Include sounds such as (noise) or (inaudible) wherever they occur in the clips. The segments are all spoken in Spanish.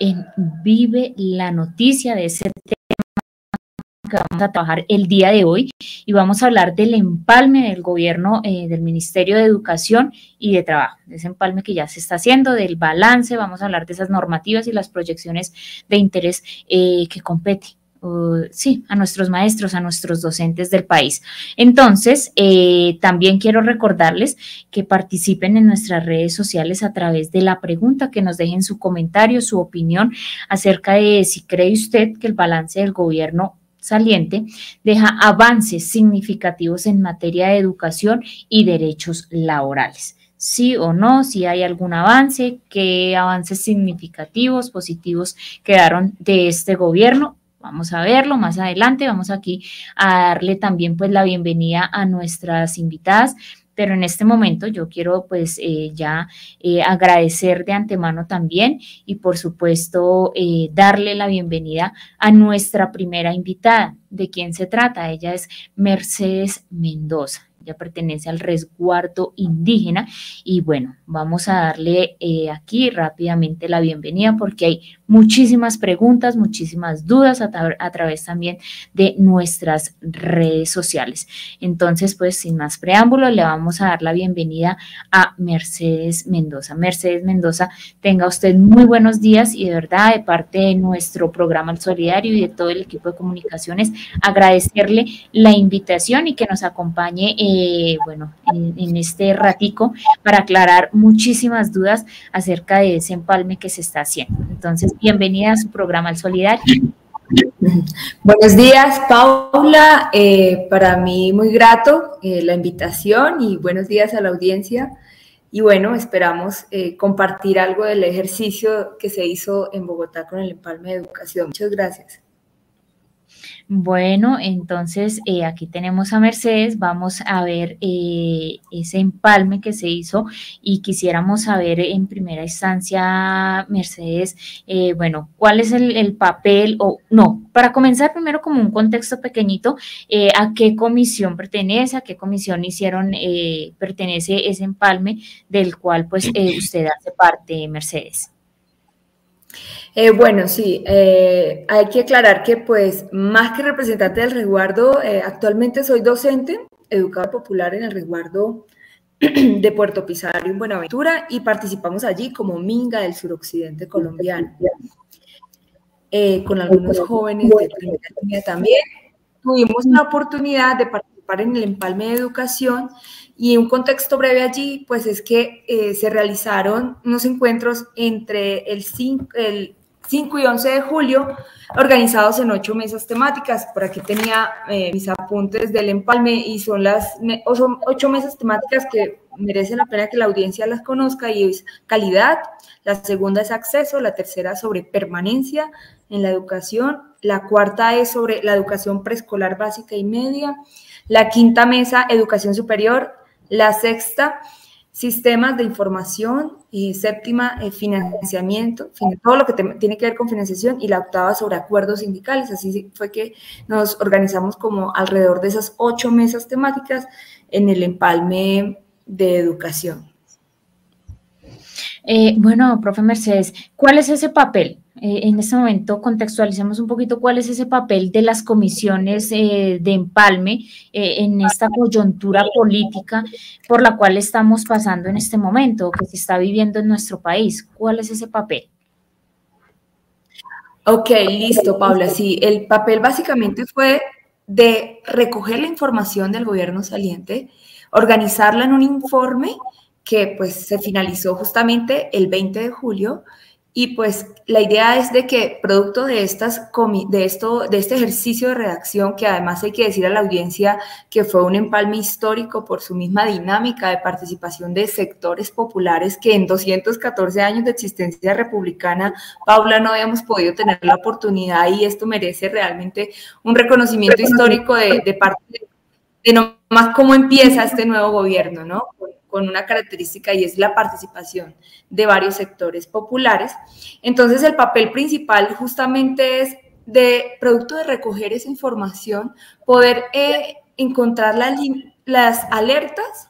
en Vive la Noticia de ese tema que vamos a trabajar el día de hoy. Y vamos a hablar del empalme del gobierno eh, del Ministerio de Educación y de Trabajo, ese empalme que ya se está haciendo, del balance, vamos a hablar de esas normativas y las proyecciones de interés eh, que compete sí, a nuestros maestros, a nuestros docentes del país. Entonces, eh, también quiero recordarles que participen en nuestras redes sociales a través de la pregunta, que nos dejen su comentario, su opinión acerca de si cree usted que el balance del gobierno saliente deja avances significativos en materia de educación y derechos laborales sí o no, si hay algún avance, qué avances significativos, positivos quedaron de este gobierno Vamos a verlo más adelante. Vamos aquí a darle también pues la bienvenida a nuestras invitadas. Pero en este momento yo quiero pues eh, ya eh, agradecer de antemano también y por supuesto eh, darle la bienvenida a nuestra primera invitada. ¿De quién se trata? Ella es Mercedes Mendoza. Ella pertenece al resguardo indígena y bueno, vamos a darle aquí rápidamente la bienvenida porque hay muchísimas preguntas, muchísimas dudas a, través también de nuestras redes sociales. Entonces, pues sin más preámbulo, le vamos a dar la bienvenida a Mercedes Mendoza. Mercedes Mendoza, tenga usted muy buenos días y de verdad, de parte de nuestro programa El Solidario y de todo el equipo de comunicaciones, agradecerle la invitación y que nos acompañe, eh, bueno, en, este ratico para aclarar muchísimas dudas acerca de ese empalme que se está haciendo. Entonces, bienvenida a su programa El Solidario. (laughs) Buenos días, Paula. Eh, para mí muy grato eh, la invitación y buenos días a la audiencia. Y bueno, esperamos compartir algo del ejercicio que se hizo en Bogotá con el Empalme de Educación. Muchas gracias. Bueno, entonces eh, aquí tenemos a Mercedes, vamos a ver eh, ese empalme que se hizo y quisiéramos saber en primera instancia, Mercedes, eh, bueno, cuál es el, papel o no, para comenzar primero como un contexto pequeñito, a qué comisión pertenece, a qué comisión hicieron, pertenece ese empalme del cual pues (clears throat) usted hace parte, Mercedes. Eh, bueno, sí, eh, hay que aclarar que pues más que representante del resguardo, eh, actualmente soy docente, educador popular en el resguardo (clears throat) de Puerto Pizarro en Buenaventura y participamos allí como Minga del suroccidente colombiano, con algunos jóvenes de primera línea también. Tuvimos la oportunidad de participar en el empalme de educación y un contexto breve allí, pues es que se realizaron unos encuentros entre el, el 5 y 11 de julio, organizados en ocho mesas temáticas. Por aquí tenía eh, mis apuntes del empalme y son las ocho mesas temáticas que merece la pena que la audiencia las conozca y es calidad, la segunda es acceso, la tercera sobre permanencia en la educación, la cuarta es sobre la educación preescolar básica y media, la quinta mesa educación superior, la sexta sistemas de información, y séptima, eh, financiamiento, todo lo que tiene que ver con financiación, y la octava sobre acuerdos sindicales. Así fue que nos organizamos como alrededor de esas ocho mesas temáticas en el empalme de educación. Eh, bueno, profe Mercedes, ¿cuál es ese papel? Eh, en este momento contextualicemos un poquito cuál es ese papel de las comisiones eh, de empalme en esta coyuntura política por la cual estamos pasando en este momento, que se está viviendo en nuestro país. ¿Cuál es ese papel? Ok, listo, Paula. Sí, el papel básicamente fue de recoger la información del gobierno saliente, organizarla en un informe que pues se finalizó justamente el 20 de julio y pues la idea es de que producto de estas de esto de este ejercicio de redacción que además hay que decir a la audiencia que fue un empalme histórico por su misma dinámica de participación de sectores populares que en 214 años de existencia republicana Paula no habíamos podido tener la oportunidad y esto merece realmente un reconocimiento histórico de, de parte de, de nomás cómo empieza este nuevo gobierno, ¿no? Con una característica y es la participación de varios sectores populares. Entonces el papel principal justamente es de producto de recoger esa información, poder eh, encontrar las alertas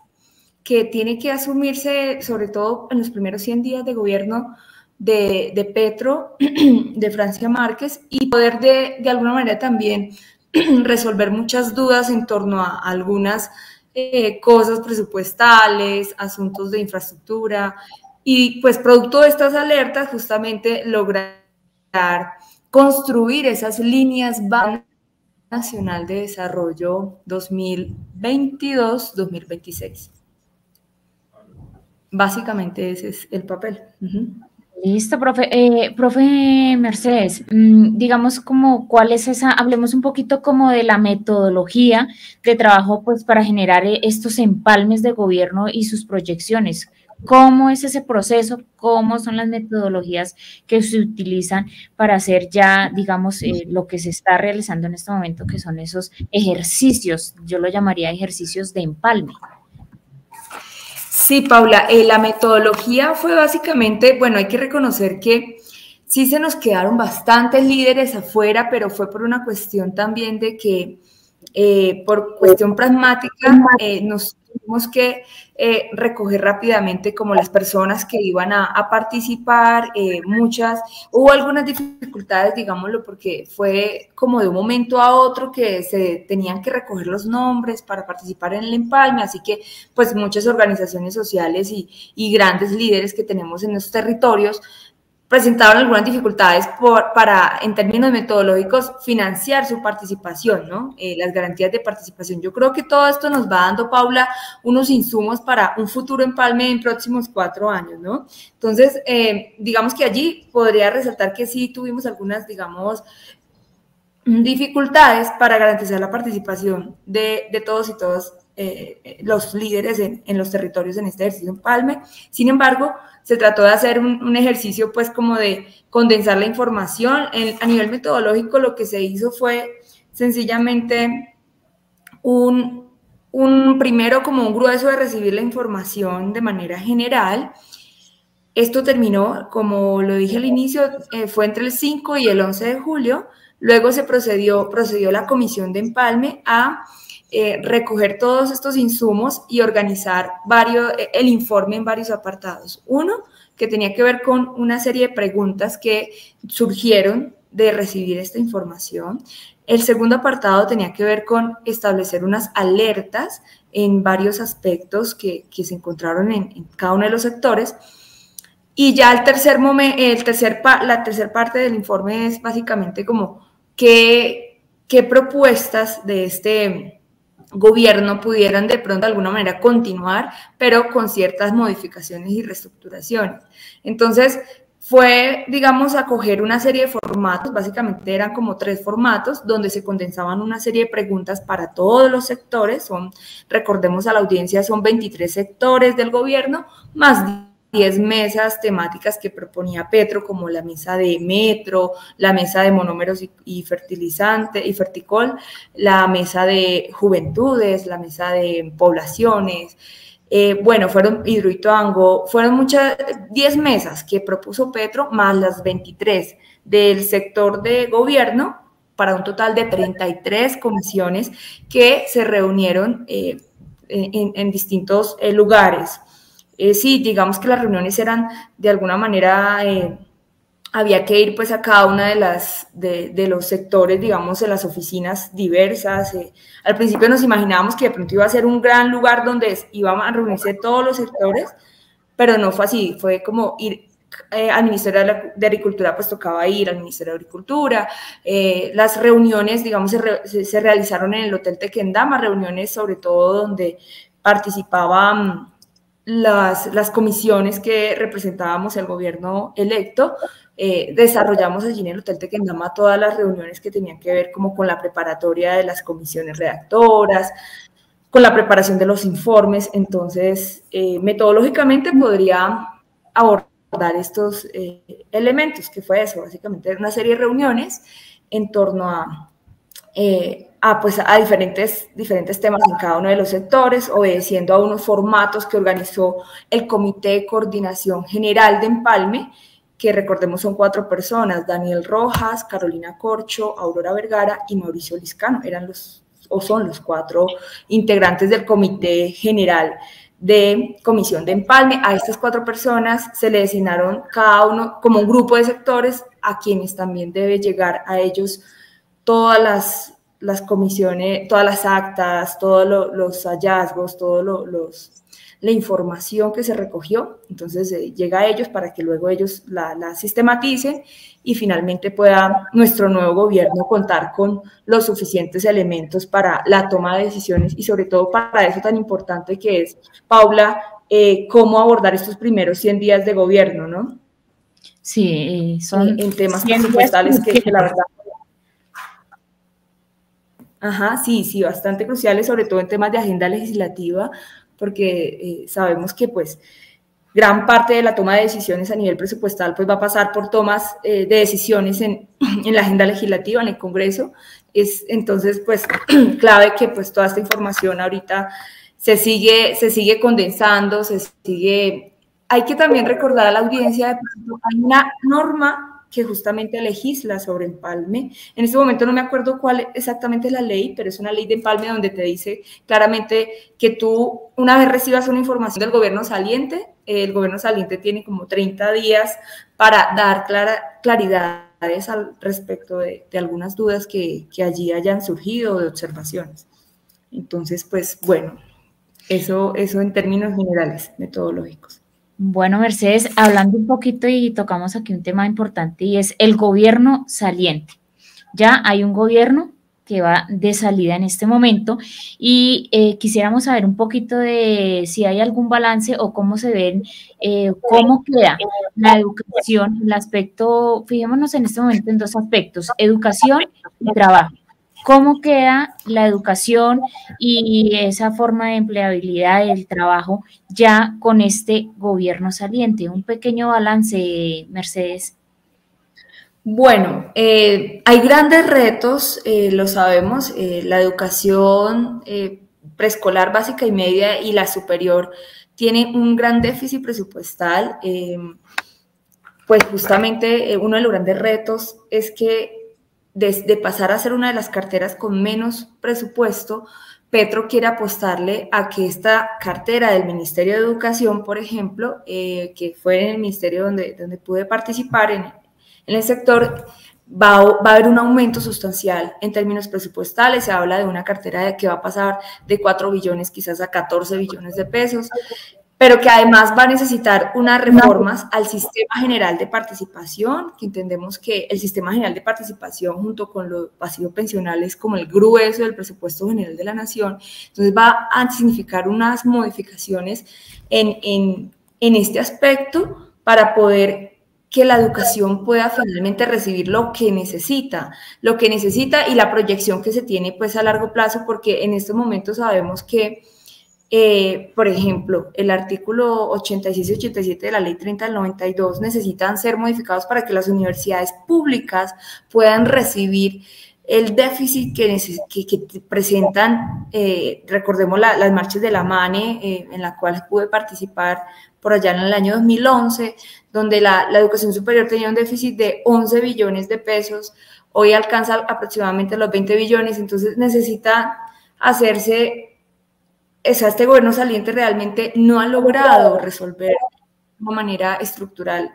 que tiene que asumirse, sobre todo en los primeros 100 días de gobierno, de, Petro, (clears throat) de Francia Márquez, y poder de, de alguna manera también (clears throat) resolver muchas dudas en torno a algunas eh, cosas presupuestales, asuntos de infraestructura, y pues producto de estas alertas justamente lograr construir esas líneas nacional de desarrollo 2022-2026. Básicamente ese es el papel. Listo, profe. Eh, profe Mercedes, mm, digamos como cuál es esa, hablemos un poquito como de la metodología de trabajo pues para generar eh, estos empalmes de gobierno y sus proyecciones. ¿Cómo es ese proceso? ¿Cómo son las metodologías que se utilizan para hacer ya, digamos, eh, lo que se está realizando en este momento, que son esos ejercicios, yo lo llamaría ejercicios de empalme? Sí, Paula, eh, la metodología fue básicamente, bueno, hay que reconocer que sí se nos quedaron bastantes líderes afuera, pero fue por una cuestión también de que, eh, por cuestión pragmática, nos tuvimos que eh, recoger rápidamente como las personas que iban a, participar, eh, muchas, hubo algunas dificultades, digámoslo, porque fue como de un momento a otro que se tenían que recoger los nombres para participar en el empalme, así que pues muchas organizaciones sociales y, y grandes líderes que tenemos en nuestros territorios presentaron algunas dificultades para, en términos metodológicos, financiar su participación, ¿no? Eh, las garantías de participación. Yo creo que todo esto nos va dando, Paula, unos insumos para un futuro empalme en próximos cuatro años, ¿no? Entonces, eh, digamos que allí podría resaltar que sí tuvimos algunas, digamos, dificultades para garantizar la participación de, de todos y todas eh, los líderes en, en, los territorios en este ejercicio empalme. Sin embargo, se trató de hacer un, ejercicio pues como de condensar la información. a nivel metodológico lo que se hizo fue sencillamente un, un primero como un grueso de recibir la información de manera general. Esto terminó, como lo dije al inicio, eh, fue entre el 5 y el 11 de julio. Luego se procedió, procedió la comisión de empalme a eh, recoger todos estos insumos y organizar varios, eh, el informe en varios apartados. Uno, que tenía que ver con una serie de preguntas que surgieron de recibir esta información. El segundo apartado tenía que ver con establecer unas alertas en varios aspectos que, que se encontraron en, cada uno de los sectores. Y ya el tercer momento, el tercer la tercera parte del informe es básicamente como qué, qué propuestas de este, gobierno pudieran de pronto de alguna manera continuar, pero con ciertas modificaciones y reestructuraciones. Entonces, fue, digamos, acoger una serie de formatos, básicamente eran como tres formatos, donde se condensaban una serie de preguntas para todos los sectores, son, recordemos a la audiencia, son 23 sectores del gobierno, más 10 mesas temáticas que proponía Petro, como la mesa de metro, la mesa de monómeros y, fertilizante y ferticol, la mesa de juventudes, la mesa de poblaciones. Eh, bueno, fueron Hidroituango, fueron muchas, 10 mesas que propuso Petro, más las 23 del sector de gobierno, para un total de 33 comisiones que se reunieron eh, en, distintos eh, lugares. Eh, sí, digamos que las reuniones eran de alguna manera, eh, había que ir pues a cada una de las, de, los sectores, digamos, de las oficinas diversas. Eh. Al principio nos imaginábamos que de pronto iba a ser un gran lugar donde iban a reunirse todos los sectores, pero no fue así, fue como ir al Ministerio de, Agricultura, pues tocaba ir al Ministerio de Agricultura. las reuniones, digamos, se, se, realizaron en el Hotel Tequendama, reuniones sobre todo donde participaban las, las comisiones que representábamos el gobierno electo, eh, desarrollamos allí en el Hotel Tequendama todas las reuniones que tenían que ver como con la preparatoria de las comisiones redactoras, con la preparación de los informes. Entonces, eh, metodológicamente podría abordar estos eh, elementos, que fue eso, básicamente una serie de reuniones en torno a a, pues, a diferentes, diferentes temas en cada uno de los sectores, obedeciendo a unos formatos que organizó el Comité de Coordinación General de Empalme, que recordemos son cuatro personas, Daniel Rojas, Carolina Corcho, Aurora Vergara y Mauricio Liscano, eran los o son los cuatro integrantes del Comité General de comisión de empalme. A estas cuatro personas se le designaron cada uno como un grupo de sectores a quienes también debe llegar a ellos todas las, las comisiones, todas las actas, todos los hallazgos, todos los la información que se recogió, entonces eh, llega a ellos para que luego ellos la, la, sistematicen y finalmente pueda nuestro nuevo gobierno contar con los suficientes elementos para la toma de decisiones y sobre todo para eso tan importante que es, Paula, eh, cómo abordar estos primeros 100 días de gobierno, ¿no? Sí, son en, temas presupuestales que, que la verdad Ajá, sí, sí, bastante cruciales, sobre todo en temas de agenda legislativa, porque eh, sabemos que pues gran parte de la toma de decisiones a nivel presupuestal pues va a pasar por tomas eh, de decisiones en, (clears throat) en, la agenda legislativa, en el Congreso. Es entonces pues (clears throat) clave que pues toda esta información ahorita se sigue, se sigue condensando, se sigue... Hay que también recordar a la audiencia, de, hay una norma que justamente legisla sobre empalme. En este momento no me acuerdo cuál exactamente es la ley, pero es una ley de empalme donde te dice claramente que tú, una vez recibas una información del gobierno saliente, el gobierno saliente tiene como 30 días para dar clara, claridades al respecto de, de algunas dudas que, que, allí hayan surgido de observaciones. Entonces, pues bueno, eso, eso en términos generales, metodológicos. Bueno, Mercedes, hablando un poquito y tocamos aquí un tema importante y es el gobierno saliente. Ya hay un gobierno que va de salida en este momento y eh, quisiéramos saber un poquito de si hay algún balance o cómo se ven, eh, cómo queda la educación, el aspecto, fijémonos en este momento en dos aspectos, educación y trabajo cómo queda la educación y esa forma de empleabilidad del trabajo ya con este gobierno saliente. Un pequeño balance, Mercedes. Bueno, eh, hay grandes retos, eh, lo sabemos, eh, la educación preescolar básica y media y la superior tiene un gran déficit presupuestal. pues justamente uno de los grandes retos es que de, pasar a ser una de las carteras con menos presupuesto, Petro quiere apostarle a que esta cartera del Ministerio de Educación, por ejemplo, eh, que fue en el ministerio donde, donde pude participar en, el sector, va, va, a haber un aumento sustancial en términos presupuestales. Se habla de una cartera que va a pasar de 4 billones quizás a 14 billones de pesos pero que además va a necesitar unas reformas al sistema general de participación, que entendemos que el sistema general de participación junto con los pasivos pensionales como el grueso del presupuesto general de la nación, entonces va a significar unas modificaciones en, en, en este aspecto para poder que la educación pueda finalmente recibir lo que necesita, lo que necesita y la proyección que se tiene pues a largo plazo, porque en estos momentos sabemos que eh, por ejemplo, el artículo 86 y 87 de la ley 30 del 92 necesitan ser modificados para que las universidades públicas puedan recibir el déficit que, que, presentan, eh, recordemos las marchas de la MANE, eh, en la cual pude participar por allá en el año 2011, donde la, la educación superior tenía un déficit de 11 billones de pesos, hoy alcanza aproximadamente los 20 billones, entonces necesita hacerse este gobierno saliente realmente no ha logrado resolver de una manera estructural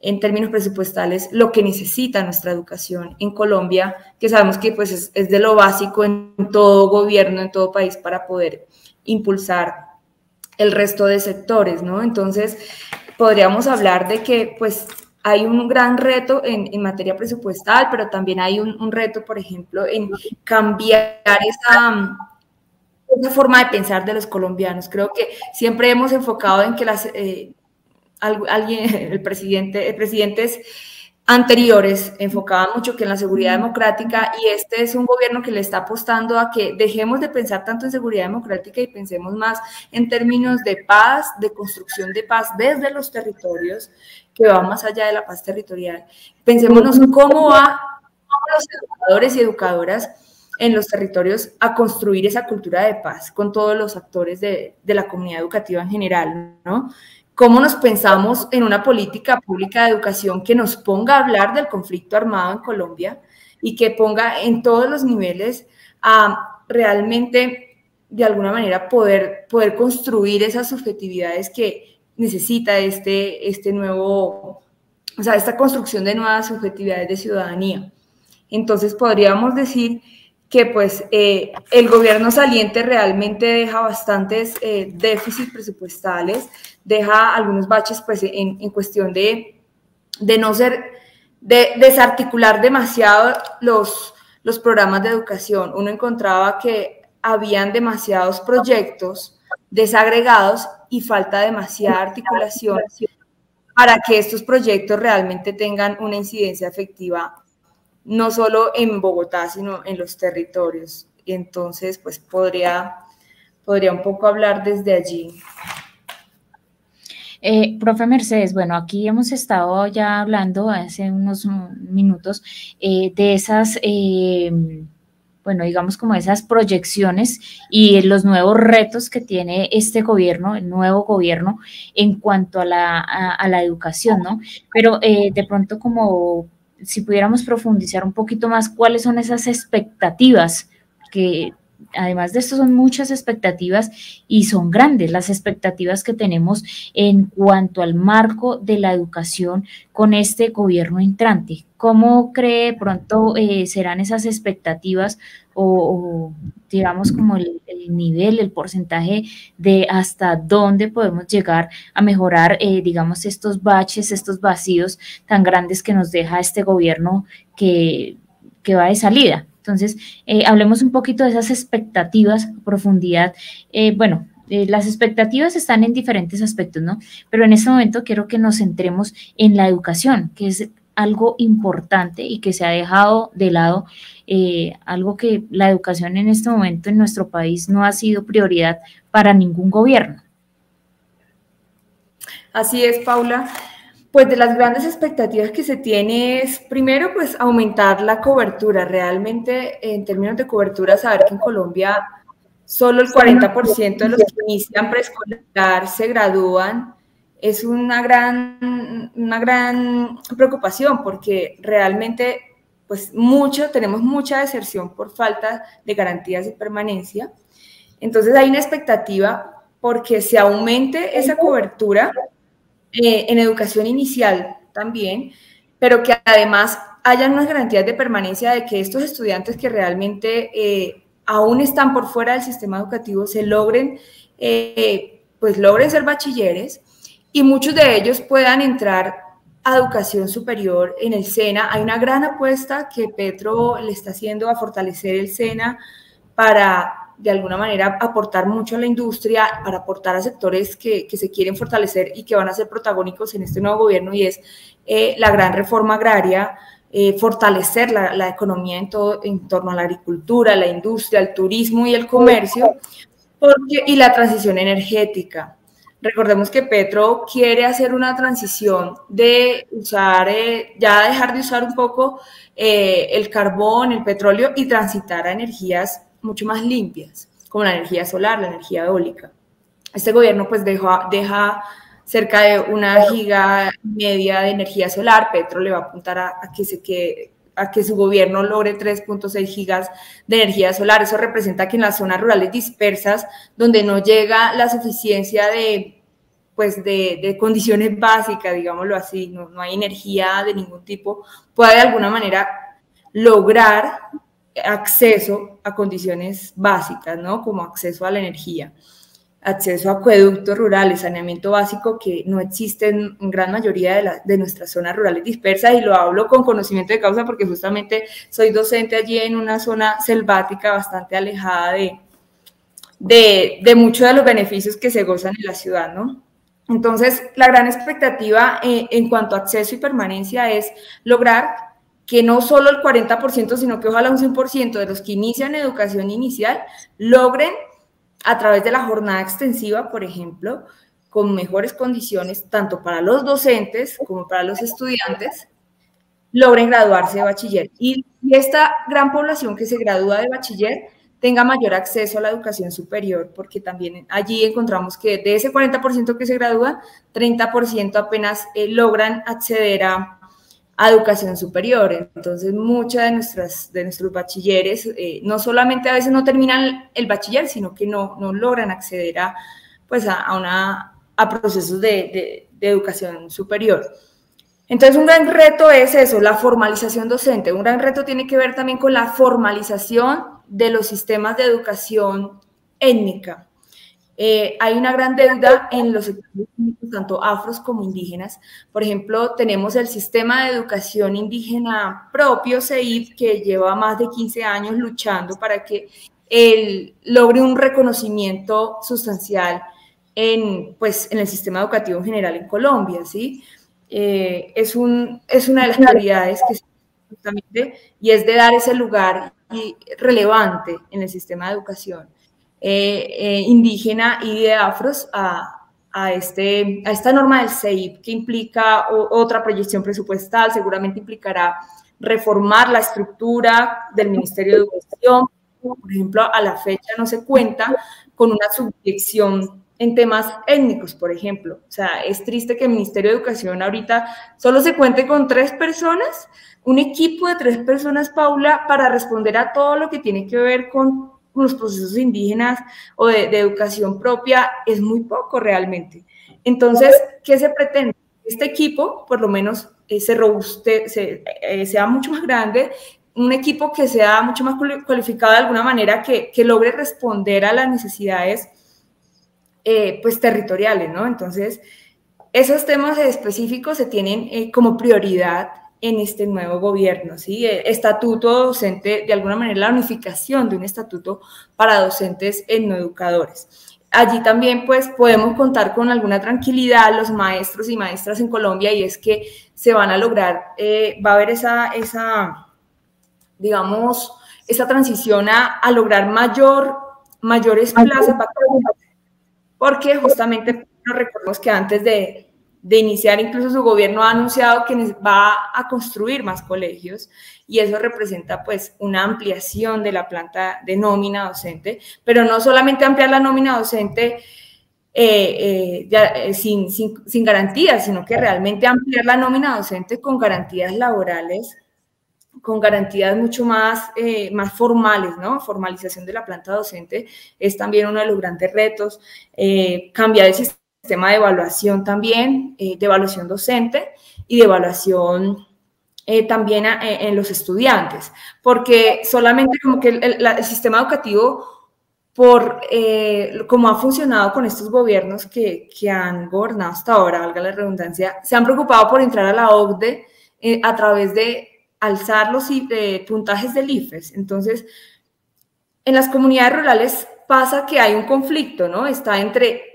en términos presupuestales lo que necesita nuestra educación en Colombia, que sabemos que pues es, de lo básico en todo gobierno, en todo país para poder impulsar el resto de sectores, ¿no? Entonces, podríamos hablar de que pues hay un gran reto en, en materia presupuestal, pero también hay un reto, por ejemplo, en cambiar esa esa forma de pensar de los colombianos. Creo que siempre hemos enfocado en que las, eh, alguien, (laughs) el presidente, el presidentes anteriores enfocaban mucho que en la seguridad democrática y este es un gobierno que le está apostando a que dejemos de pensar tanto en seguridad democrática y pensemos más en términos de paz, de construcción de paz desde los territorios, que va más allá de la paz territorial. Pensémonos cómo va los educadores y educadoras en los territorios a construir esa cultura de paz con todos los actores de, de la comunidad educativa en general, ¿no? ¿Cómo nos pensamos en una política pública de educación que nos ponga a hablar del conflicto armado en Colombia y que ponga en todos los niveles a realmente de alguna manera poder, poder construir esas subjetividades que necesita este, este nuevo, o sea, esta construcción de nuevas subjetividades de ciudadanía. Entonces podríamos decir que pues eh, el gobierno saliente realmente deja bastantes eh, déficits presupuestales, deja algunos baches pues en, en cuestión de, de, no ser, de desarticular demasiado los, los programas de educación. Uno encontraba que habían demasiados proyectos desagregados y falta demasiada articulación para que estos proyectos realmente tengan una incidencia efectiva no solo en Bogotá, sino en los territorios. Entonces, pues podría, podría un poco hablar desde allí. Eh, profe Mercedes, bueno, aquí hemos estado ya hablando hace unos minutos eh, de esas, eh, bueno, digamos como esas proyecciones y los nuevos retos que tiene este gobierno, el nuevo gobierno en cuanto a la, a la educación, ¿no? Pero de pronto como si pudiéramos profundizar un poquito más cuáles son esas expectativas que además de esto son muchas expectativas y son grandes las expectativas que tenemos en cuanto al marco de la educación con este gobierno entrante. ¿Cómo cree pronto eh, serán esas expectativas o, digamos como el, nivel, el porcentaje de hasta dónde podemos llegar a mejorar, eh, digamos, estos baches, estos vacíos tan grandes que nos deja este gobierno que, que va de salida? Entonces, eh, hablemos un poquito de esas expectativas a profundidad. Eh, bueno, eh, las expectativas están en diferentes aspectos, ¿no? Pero en este momento quiero que nos centremos en la educación, que es algo importante y que se ha dejado de lado, algo que la educación en este momento en nuestro país no ha sido prioridad para ningún gobierno. Así es, Paula. Pues de las grandes expectativas que se tiene es, primero, pues aumentar la cobertura. Realmente, en términos de cobertura, saber que en Colombia solo el 40% de los que inician preescolar se gradúan es una gran, una gran preocupación porque realmente, pues mucho, tenemos mucha deserción por falta de garantías de permanencia. Entonces hay una expectativa porque se aumente esa cobertura eh, en educación inicial también, pero que además hayan unas garantías de permanencia de que estos estudiantes que realmente eh, aún están por fuera del sistema educativo se logren, eh, pues logren ser bachilleres y muchos de ellos puedan entrar a educación superior en el SENA. Hay una gran apuesta que Petro le está haciendo a fortalecer el SENA para de alguna manera aportar mucho a la industria, para aportar a sectores que, se quieren fortalecer y que van a ser protagónicos en este nuevo gobierno y es eh, la gran reforma agraria, eh, fortalecer la, economía en, todo, en torno a la agricultura, la industria, el turismo y el comercio y la transición energética. Recordemos que Petro quiere hacer una transición de usar, eh, ya dejar de usar un poco el carbón, el petróleo y transitar a energías mucho más limpias, como la energía solar, la energía eólica. Este gobierno pues deja, deja cerca de una giga media de energía solar, Petro le va a apuntar a, que, se que a que su gobierno logre 3.6 gigas de energía solar. Eso representa que en las zonas rurales dispersas, donde no llega la suficiencia de, pues de, de condiciones básicas, digámoslo así, no, no, hay energía de ningún tipo, pueda de alguna manera lograr acceso a condiciones básicas, ¿no? Como acceso a la energía, acceso a acueductos rurales, saneamiento básico que no existe en, gran mayoría de, de, nuestras zonas rurales dispersas y lo hablo con conocimiento de causa porque justamente soy docente allí en una zona selvática bastante alejada de, de, de muchos de los beneficios que se gozan en la ciudad, ¿no? Entonces, la gran expectativa eh, en cuanto a acceso y permanencia es lograr que no solo el 40%, sino que ojalá un 100% de los que inician educación inicial logren, a través de la jornada extensiva, por ejemplo, con mejores condiciones, tanto para los docentes como para los estudiantes, logren graduarse de bachiller. Y, esta gran población que se gradúa de bachiller tenga mayor acceso a la educación superior, porque también allí encontramos que de ese 40% que se gradúa, 30% apenas eh, logran acceder a a educación superior. Entonces, muchas de, nuestras, de nuestros bachilleres eh, no solamente a veces no terminan el bachiller, sino que no, no logran acceder a, pues a, una, a procesos de, de educación superior. Entonces, un gran reto es eso, la formalización docente. Un gran reto tiene que ver también con la formalización de los sistemas de educación étnica. Eh, hay una gran deuda en los sectores tanto afros como indígenas. Por ejemplo, tenemos el sistema de educación indígena propio, CEIP, que lleva más de 15 años luchando para que él logre un reconocimiento sustancial en, pues, en el sistema educativo en general en Colombia, ¿sí? Eh, es, un, es una de las prioridades que justamente, y es de dar ese lugar relevante en el sistema de educación eh, eh, indígena y de afros a, a, este, a esta norma del CEIP que implica otra proyección presupuestal, seguramente implicará reformar la estructura del Ministerio de Educación. Por ejemplo, a la fecha no se cuenta con una subdirección en temas étnicos, por ejemplo. O sea, es triste que el Ministerio de Educación ahorita solo se cuente con tres personas, un equipo de tres personas, Paula, para responder a todo lo que tiene que ver con los procesos indígenas o de, educación propia es muy poco realmente. Entonces, ¿qué se pretende? Este equipo, por lo menos, eh, se robuste, eh, sea mucho más grande, un equipo que sea mucho más cualificado de alguna manera, que, logre responder a las necesidades eh, pues territoriales, ¿no? Entonces, esos temas específicos se tienen como prioridad en este nuevo gobierno, ¿sí? Estatuto docente, de alguna manera la unificación de un estatuto para docentes en no educadores. Allí también pues podemos contar con alguna tranquilidad los maestros y maestras en Colombia y es que se van a lograr, eh, va a haber esa, esa, digamos, esa transición a, a lograr mayor, mayores plazas, porque justamente nos recordemos que antes de, de iniciar, incluso su gobierno ha anunciado que va a construir más colegios y eso representa pues una ampliación de la planta de nómina docente, pero no solamente ampliar la nómina docente eh, eh, eh, sin, sin, sin garantías, sino que realmente ampliar la nómina docente con garantías laborales con garantías mucho más, más formales, ¿no? Formalización de la planta docente es también uno de los grandes retos. cambiar el sistema sistema de evaluación también, eh, de evaluación docente y de evaluación eh, también eh, en los estudiantes, porque solamente como que el, sistema educativo, por como ha funcionado con estos gobiernos que, que, han gobernado hasta ahora, valga la redundancia, se han preocupado por entrar a la OCDE a través de alzar los puntajes del IFES. Entonces, en las comunidades rurales pasa que hay un conflicto, ¿no? Está entre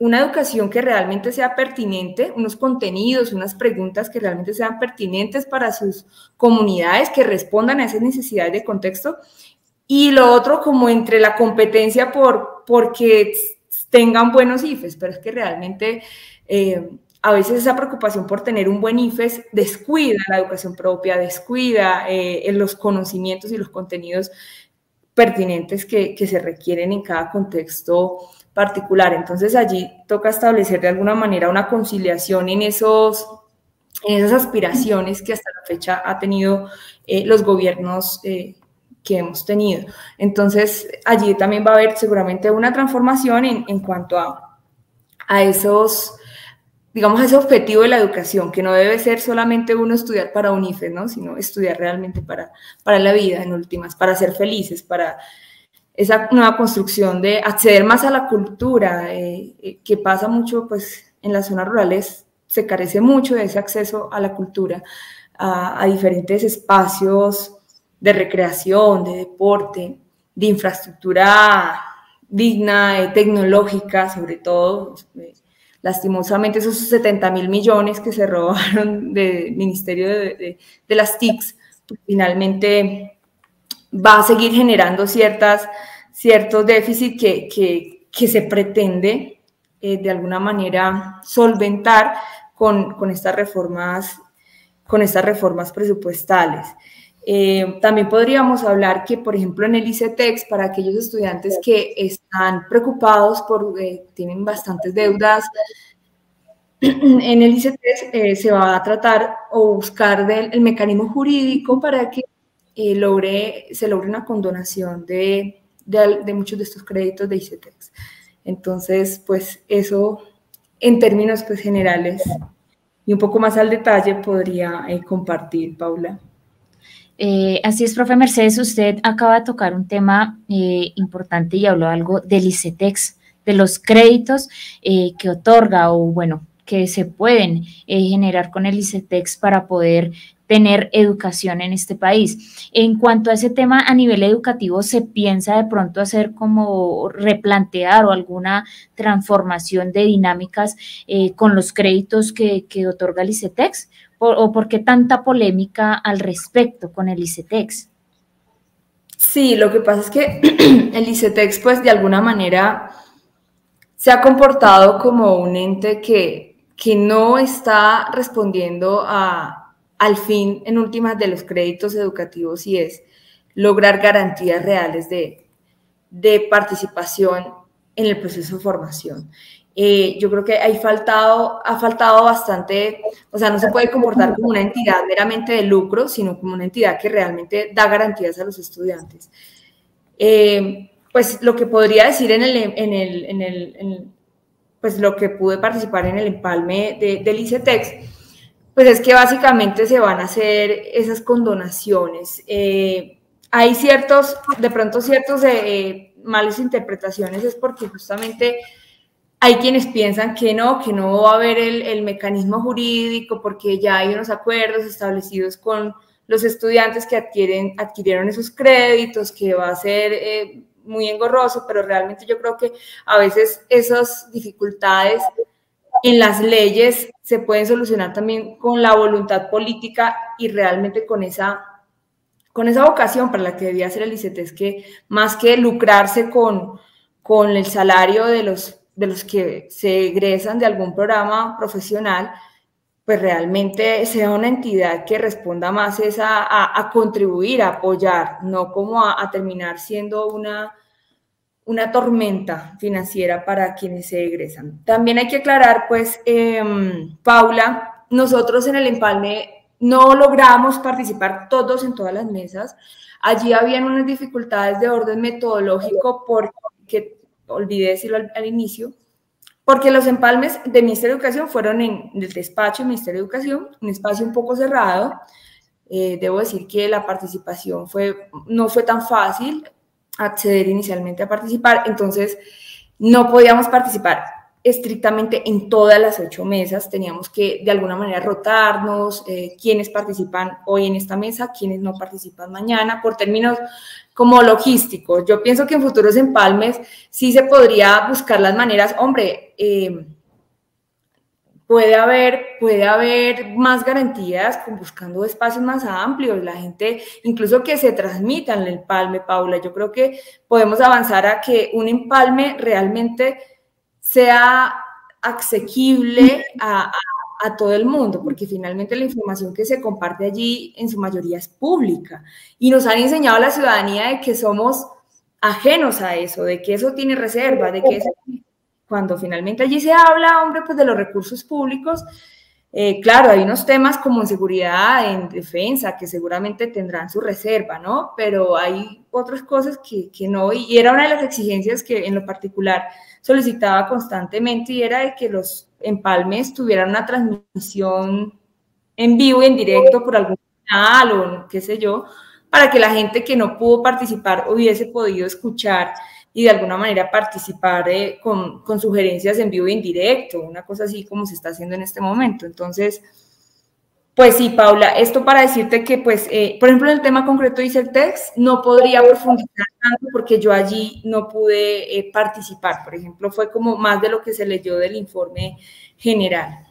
una educación que realmente sea pertinente, unos contenidos, unas preguntas que realmente sean pertinentes para sus comunidades, que respondan a esas necesidades de contexto. Y lo otro, como entre la competencia por porque tengan buenos IFES, pero es que realmente eh, a veces esa preocupación por tener un buen IFES descuida la educación propia, descuida eh, los conocimientos y los contenidos pertinentes que, que se requieren en cada contexto particular. Entonces allí toca establecer de alguna manera una conciliación en, esos, en esas aspiraciones que hasta la fecha ha tenido eh, los gobiernos eh, que hemos tenido. Entonces allí también va a haber seguramente una transformación en, en cuanto a, a esos digamos, ese objetivo de la educación, que no debe ser solamente uno estudiar para un IFE, ¿no? sino estudiar realmente para, para la vida, en últimas, para ser felices, para esa nueva construcción de acceder más a la cultura, eh, eh, que pasa mucho pues, en las zonas rurales, se carece mucho de ese acceso a la cultura, a, diferentes espacios de recreación, de deporte, de infraestructura digna, eh, tecnológica, sobre todo. lastimosamente, esos 70 mil millones que se (laughs) robaron del Ministerio de, de las TICs, pues, finalmente va a seguir generando ciertas ciertos déficits que, que, se pretende eh, de alguna manera solventar con, con, estas reformas, con estas reformas presupuestales. Eh, también podríamos hablar que, por ejemplo, en el ICETEX, para aquellos estudiantes que están preocupados por, eh, tienen bastantes deudas en el eh, se va a tratar o buscar el mecanismo jurídico para que eh, logre, se logre una condonación de, de, muchos de estos créditos de ICETEX. Entonces, pues eso en términos pues, generales y un poco más al detalle podría eh, compartir, Paula. así es, profe Mercedes, usted acaba de tocar un tema importante y habló algo del ICETEX, de los créditos que otorga o, bueno, que se pueden eh, generar con el ICETEX para poder tener educación en este país. En cuanto a ese tema a nivel educativo, ¿se piensa de pronto hacer como replantear o alguna transformación de dinámicas eh, con los créditos que, otorga el ICETEX? ¿O por qué tanta polémica al respecto con el ICETEX? Sí, lo que pasa es que (clears throat) el ICETEX, pues de alguna manera se ha comportado como un ente que que no está respondiendo a, al fin en últimas de los créditos educativos y es lograr garantías reales de, de participación en el proceso de formación. Eh, yo creo que hay faltado, ha faltado bastante, o sea, no se puede comportar como una entidad meramente de lucro, sino como una entidad que realmente da garantías a los estudiantes. Eh, pues lo que podría decir en el, en el, pues lo que pude participar en el empalme de, del ICETEX, pues es que básicamente se van a hacer esas condonaciones. Eh, hay ciertos, de pronto ciertos eh, malas interpretaciones, es porque justamente hay quienes piensan que no, que no va a haber el, el, mecanismo jurídico porque ya hay unos acuerdos establecidos con los estudiantes que adquieren, adquirieron esos créditos, que va a ser eh, muy engorroso, pero realmente yo creo que a veces esas dificultades en las leyes se pueden solucionar también con la voluntad política y realmente con esa, con esa vocación para la que debía ser el ICET, es que más que lucrarse con, con el salario de los, de los que se egresan de algún programa profesional, pues realmente sea una entidad que responda más a, contribuir, a apoyar, no como a, terminar siendo una, una tormenta financiera para quienes se egresan. También hay que aclarar, pues, em, Paula, nosotros en el empalme no logramos participar todos en todas las mesas. Allí habían unas dificultades de orden metodológico porque, olvidé decirlo al inicio, porque los empalmes de Ministerio de Educación fueron en el despacho del Ministerio de Educación, un espacio un poco cerrado. Eh, debo decir que la participación fue, no fue tan fácil acceder inicialmente a participar, entonces no podíamos participar estrictamente en todas las ocho mesas, teníamos que de alguna manera rotarnos, eh, quienes participan hoy en esta mesa, quienes no participan mañana, por términos como logísticos. Yo pienso que en futuros empalmes sí se podría buscar las maneras, hombre, eh, puede haber, puede haber más garantías buscando espacios más amplios, la gente, incluso que se transmitan el empalme, Paula. Yo creo que podemos avanzar a que un empalme realmente sea asequible a, todo el mundo, porque finalmente la información que se comparte allí en su mayoría es pública. Y nos han enseñado a la ciudadanía de que somos ajenos a eso, de que eso tiene reserva, de que cuando finalmente allí se habla, hombre, pues de los recursos públicos, eh, claro, hay unos temas como en seguridad, en defensa, que seguramente tendrán su reserva, ¿no? Pero hay otras cosas que, que, no, y era una de las exigencias que en lo particular solicitaba constantemente y era de que los empalmes tuvieran una transmisión en vivo y en directo por algún canal o qué sé yo, para que la gente que no pudo participar hubiese podido escuchar y de alguna manera participar eh, con, con, sugerencias en vivo e indirecto, una cosa así como se está haciendo en este momento. Entonces, pues sí, Paula, esto para decirte que, pues, eh, por ejemplo, en el tema concreto de text no podría profundizar tanto porque yo allí no pude eh, participar. Por ejemplo, fue como más de lo que se leyó del informe general.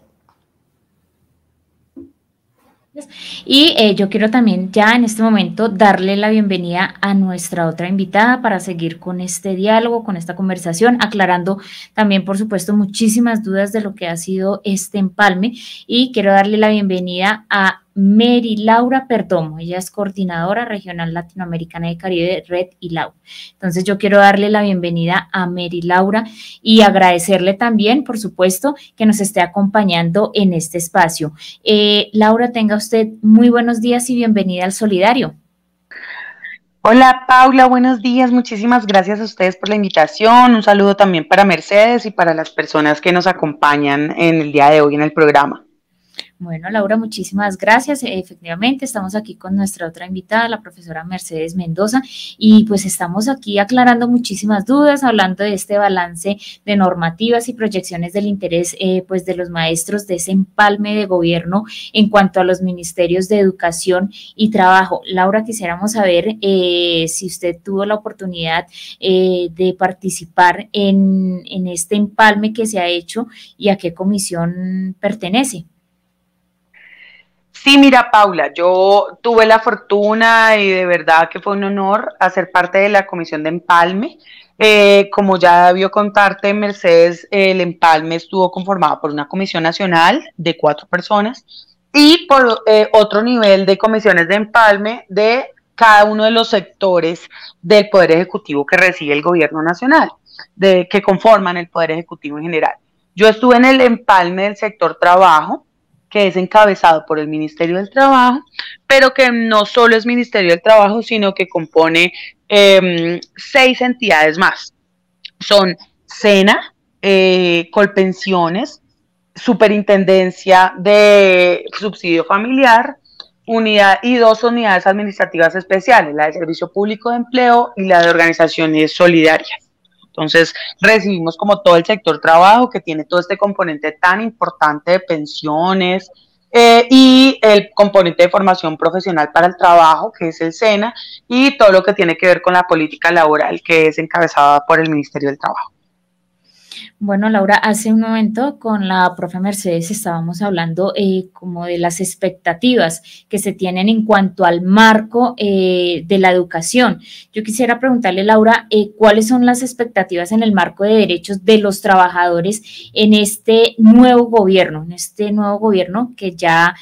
Y eh, yo quiero también ya en este momento darle la bienvenida a nuestra otra invitada para seguir con este diálogo, con esta conversación, aclarando también, por supuesto, muchísimas dudas de lo que ha sido este empalme. Y quiero darle la bienvenida a Mary Laura Perdomo. Ella es coordinadora regional latinoamericana de Caribe Red y Laura. Entonces yo quiero darle la bienvenida a Mary Laura y agradecerle también, por supuesto, que nos esté acompañando en este espacio. Eh, Laura, tenga usted muy buenos días y bienvenida al Solidario. Hola Paula, buenos días. Muchísimas gracias a ustedes por la invitación. Un saludo también para Mercedes y para las personas que nos acompañan en el día de hoy en el programa. Bueno, Laura, muchísimas gracias. Efectivamente, estamos aquí con nuestra otra invitada, la profesora Mercedes Mendoza, y pues estamos aquí aclarando muchísimas dudas, hablando de este balance de normativas y proyecciones del interés eh, pues de los maestros de ese empalme de gobierno en cuanto a los ministerios de educación y trabajo. Laura, quisiéramos saber eh, si usted tuvo la oportunidad eh, de participar en, en este empalme que se ha hecho y a qué comisión pertenece. Sí, mira, Paula, yo tuve la fortuna y de verdad que fue un honor hacer parte de la comisión de empalme. Eh, como ya debió contarte, Mercedes, el empalme estuvo conformado por una comisión nacional de cuatro personas y por eh, otro nivel de comisiones de empalme de cada uno de los sectores del Poder Ejecutivo que recibe el Gobierno Nacional, de, que conforman el Poder Ejecutivo en general. Yo estuve en el empalme del sector trabajo, que es encabezado por el Ministerio del Trabajo, pero que no solo es Ministerio del Trabajo, sino que compone em, seis entidades más. Son SENA, eh, Colpensiones, Superintendencia de Subsidio Familiar, unidad y dos unidades administrativas especiales, la de Servicio Público de Empleo y la de Organizaciones Solidarias. Entonces, recibimos como todo el sector trabajo que tiene todo este componente tan importante de pensiones eh, y el componente de formación profesional para el trabajo, que es el SENA, y todo lo que tiene que ver con la política laboral, que es encabezada por el Ministerio del Trabajo. Bueno, Laura, hace un momento con la profe Mercedes estábamos hablando eh, como de las expectativas que se tienen en cuanto al marco eh, de la educación. Yo quisiera preguntarle, Laura, eh, ¿cuáles son las expectativas en el marco de derechos de los trabajadores en este nuevo gobierno, en este nuevo gobierno que ya,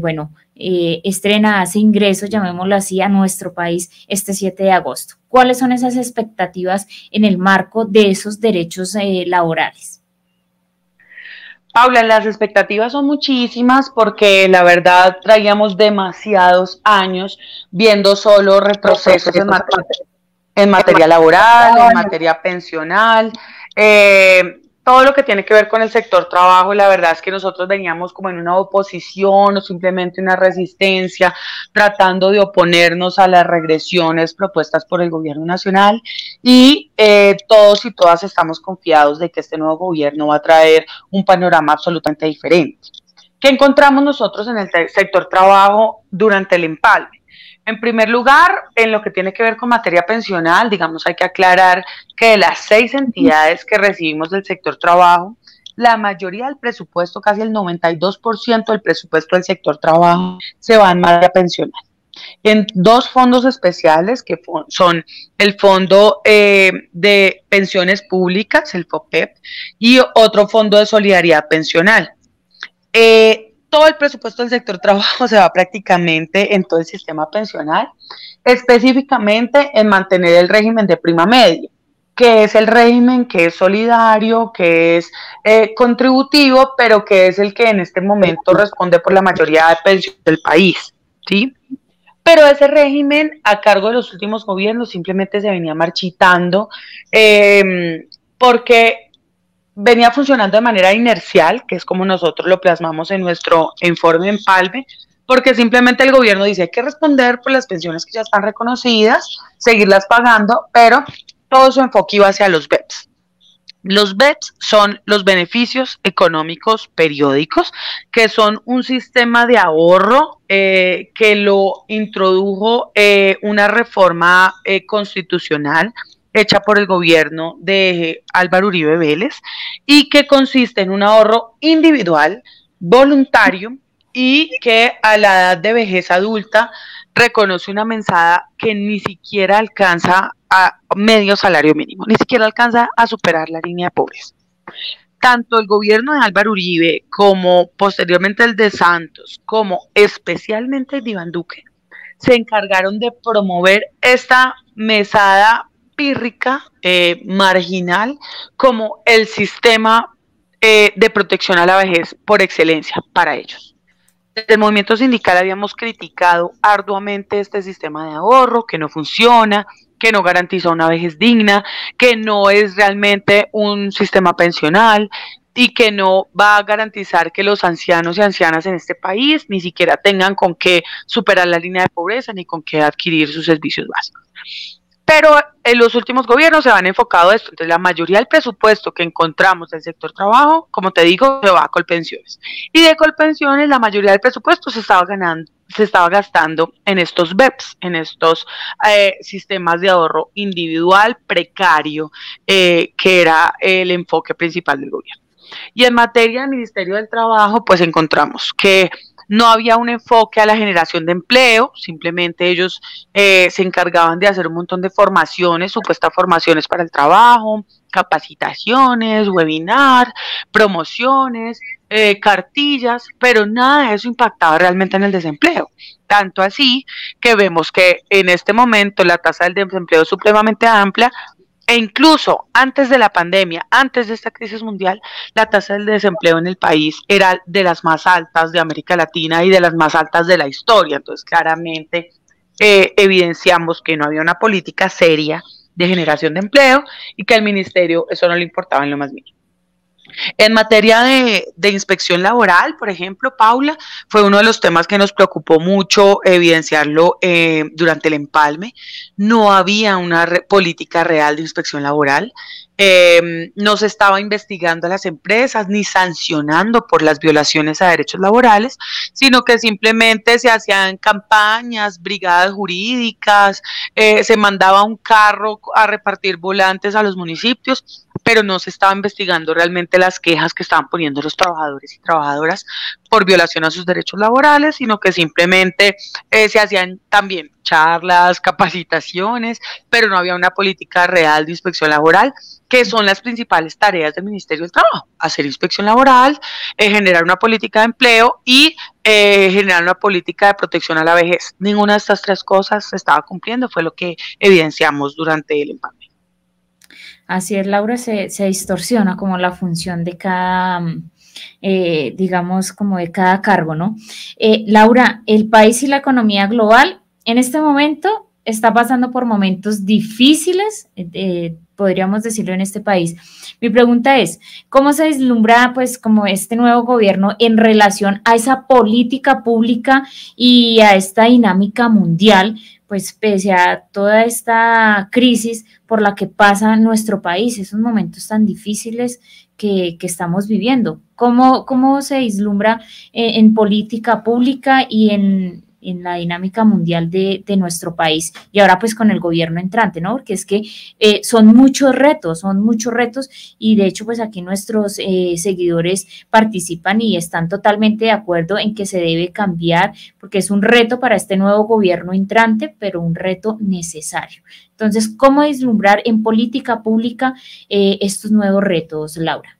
bueno, eh, estrena, hace ingreso, llamémoslo así, a nuestro país este 7 de agosto. ¿Cuáles son esas expectativas en el marco de esos derechos eh, laborales? Paula, las expectativas son muchísimas porque la verdad traíamos demasiados años viendo solo retrocesos en, materia, laboral, en materia pensional. Eh, todo lo que tiene que ver con el sector trabajo, la verdad es que nosotros veníamos como en una oposición o simplemente una resistencia, tratando de oponernos a las regresiones propuestas por el gobierno nacional y eh, todos y todas estamos confiados de que este nuevo gobierno va a traer un panorama absolutamente diferente. ¿Qué encontramos nosotros en el sector trabajo durante el empalme? En primer lugar, en lo que tiene que ver con materia pensional, digamos, hay que aclarar que de las seis entidades que recibimos del sector trabajo, la mayoría del presupuesto, casi el 92% del presupuesto del sector trabajo, se va en materia pensional. En dos fondos especiales, que son el Fondo eh, de Pensiones Públicas, el FOPEP, y otro Fondo de Solidaridad Pensional. Eh, todo el presupuesto del sector trabajo (laughs) se va prácticamente en todo el sistema pensional, específicamente en mantener el régimen de prima media, que es el régimen que es solidario, que es eh, contributivo, pero que es el que en este momento responde por la mayoría de pensiones del país, ¿sí? Pero ese régimen, a cargo de los últimos gobiernos, simplemente se venía marchitando eh, porque venía funcionando de manera inercial, que es como nosotros lo plasmamos en nuestro informe en Palme, porque simplemente el gobierno dice hay que responder por las pensiones que ya están reconocidas, seguirlas pagando, pero todo su enfoque iba hacia los BEPS. Los BEPS son los beneficios económicos periódicos, que son un sistema de ahorro eh, que lo introdujo eh, una reforma eh, constitucional hecha por el gobierno de Álvaro Uribe Vélez y que consiste en un ahorro individual, voluntario y que a la edad de vejez adulta reconoce una mensada que ni siquiera alcanza a medio salario mínimo, ni siquiera alcanza a superar la línea de pobreza. tanto el gobierno de Álvaro Uribe como posteriormente el de Santos, como especialmente el de Iván Duque, se encargaron de promover esta mesada pírrica, eh, marginal, como el sistema eh, de protección a la vejez por excelencia para ellos. Desde el movimiento sindical habíamos criticado arduamente este sistema de ahorro que no funciona, que no garantiza una vejez digna, que no es realmente un sistema pensional y que no va a garantizar que los ancianos y ancianas en este país ni siquiera tengan con qué superar la línea de pobreza ni con qué adquirir sus servicios básicos. Pero en los últimos gobiernos se han enfocado a esto. Entonces, la mayoría del presupuesto que encontramos del sector trabajo, como te digo, se va a colpensiones. Y de colpensiones, la mayoría del presupuesto se estaba ganando se estaba gastando en estos BEPS, en estos eh, sistemas de ahorro individual precario, eh, que era el enfoque principal del gobierno. Y en materia del Ministerio del Trabajo, pues encontramos que no había un enfoque a la generación de empleo, simplemente ellos eh, se encargaban de hacer un montón de formaciones, supuestas formaciones para el trabajo, capacitaciones, webinar, promociones, eh, cartillas, pero nada de eso impactaba realmente en el desempleo. Tanto así que vemos que en este momento la tasa del desempleo es supremamente amplia, e incluso antes de la pandemia, antes de esta crisis mundial, la tasa del desempleo en el país era de las más altas de América Latina y de las más altas de la historia. Entonces, claramente eh, evidenciamos que no había una política seria de generación de empleo y que al ministerio eso no le importaba en lo más mínimo. En materia de, inspección laboral, por ejemplo, Paula, fue uno de los temas que nos preocupó mucho evidenciarlo eh, durante el empalme. No había una política real de inspección laboral. Em, no se estaba investigando a las empresas ni sancionando por las violaciones a derechos laborales, sino que simplemente se hacían campañas, brigadas jurídicas, eh, se mandaba un carro a repartir volantes a los municipios pero no se estaba investigando realmente las quejas que estaban poniendo los trabajadores y trabajadoras por violación a sus derechos laborales, sino que simplemente eh, se hacían también charlas, capacitaciones, pero no había una política real de inspección laboral, que son las principales tareas del Ministerio del Trabajo, hacer inspección laboral, eh, generar una política de empleo y eh, generar una política de protección a la vejez. Ninguna de estas tres cosas se estaba cumpliendo, fue lo que evidenciamos durante el empate. Así es, Laura, se, distorsiona como la función de cada, eh, digamos, como de cada cargo, ¿no? Laura, el país y la economía global en este momento está pasando por momentos difíciles, eh, podríamos decirlo en este país. Mi pregunta es, ¿cómo se vislumbra pues como este nuevo gobierno en relación a esa política pública y a esta dinámica mundial pues pese a toda esta crisis por la que pasa nuestro país, esos momentos tan difíciles que, estamos viviendo. ¿Cómo, ¿Cómo, se vislumbra eh, en política pública y en, en la dinámica mundial de, nuestro país y ahora pues con el gobierno entrante, ¿no? Porque es que eh, son muchos retos, son muchos retos y de hecho pues aquí nuestros eh, seguidores participan y están totalmente de acuerdo en que se debe cambiar porque es un reto para este nuevo gobierno entrante, pero un reto necesario. Entonces, ¿cómo deslumbrar en política pública eh, estos nuevos retos, Laura?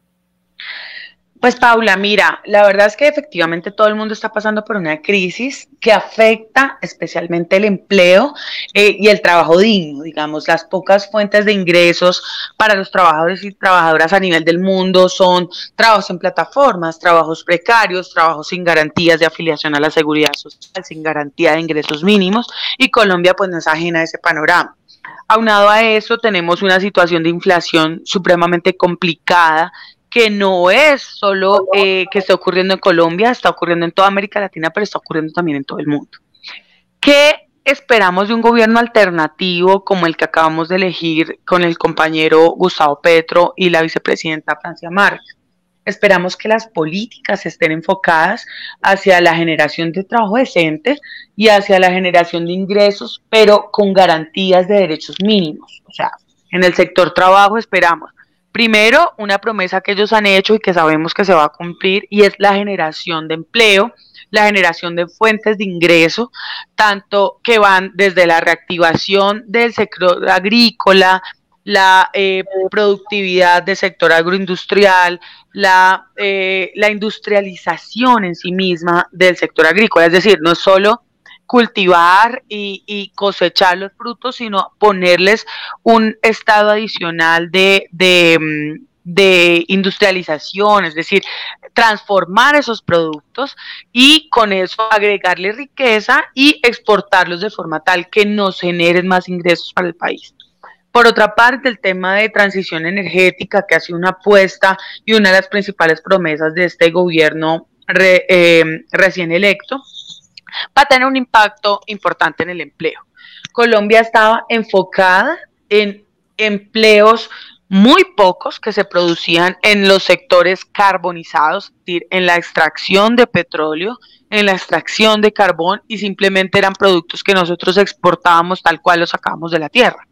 Pues Paula, mira, la verdad es que efectivamente todo el mundo está pasando por una crisis que afecta especialmente el empleo eh, y el trabajo digno, digamos, las pocas fuentes de ingresos para los trabajadores y trabajadoras a nivel del mundo son trabajos en plataformas, trabajos precarios, trabajos sin garantías de afiliación a la seguridad social, sin garantía de ingresos mínimos y Colombia pues no es ajena a ese panorama. Aunado a eso, tenemos una situación de inflación supremamente complicada que no es solo eh, que está ocurriendo en Colombia, está ocurriendo en toda América Latina, pero está ocurriendo también en todo el mundo. ¿Qué esperamos de un gobierno alternativo como el que acabamos de elegir con el compañero Gustavo Petro y la vicepresidenta Francia Márquez? Esperamos que las políticas estén enfocadas hacia la generación de trabajo decente y hacia la generación de ingresos, pero con garantías de derechos mínimos. O sea, en el sector trabajo esperamos Primero, una promesa que ellos han hecho y que sabemos que se va a cumplir y es la generación de empleo, la generación de fuentes de ingreso, tanto que van desde la reactivación del sector agrícola, la eh, productividad del sector agroindustrial, la, eh, la industrialización en sí misma del sector agrícola. Es decir, no es solo cultivar y, cosechar los frutos, sino ponerles un estado adicional de, de, mm, de industrialización, es decir, transformar esos productos y con eso agregarle riqueza y exportarlos de forma tal que nos generen más ingresos para el país. Por otra parte, el tema de transición energética, que ha sido una apuesta y una de las principales promesas de este gobierno eh, recién electo, va a tener un impacto importante en el empleo. Colombia estaba enfocada en empleos muy pocos que se producían en los sectores carbonizados, es decir, en la extracción de petróleo, en la extracción de carbón y simplemente eran productos que nosotros exportábamos tal cual los sacábamos de la tierra.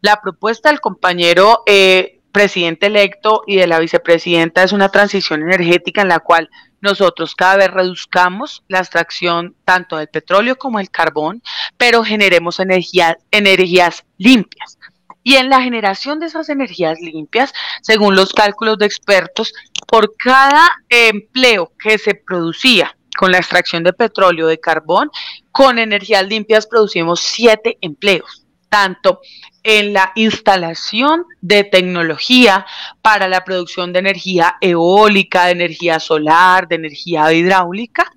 La propuesta del compañero eh, presidente electo y de la vicepresidenta es una transición energética en la cual nosotros cada vez reduzcamos la extracción tanto del petróleo como del carbón, pero generemos energías limpias. Y en la generación de esas energías limpias, según los cálculos de expertos, por cada empleo que se producía con la extracción de petróleo, de carbón, con energías limpias producimos siete empleos, tanto en la instalación de tecnología para la producción de energía eólica, de energía solar, de energía hidráulica,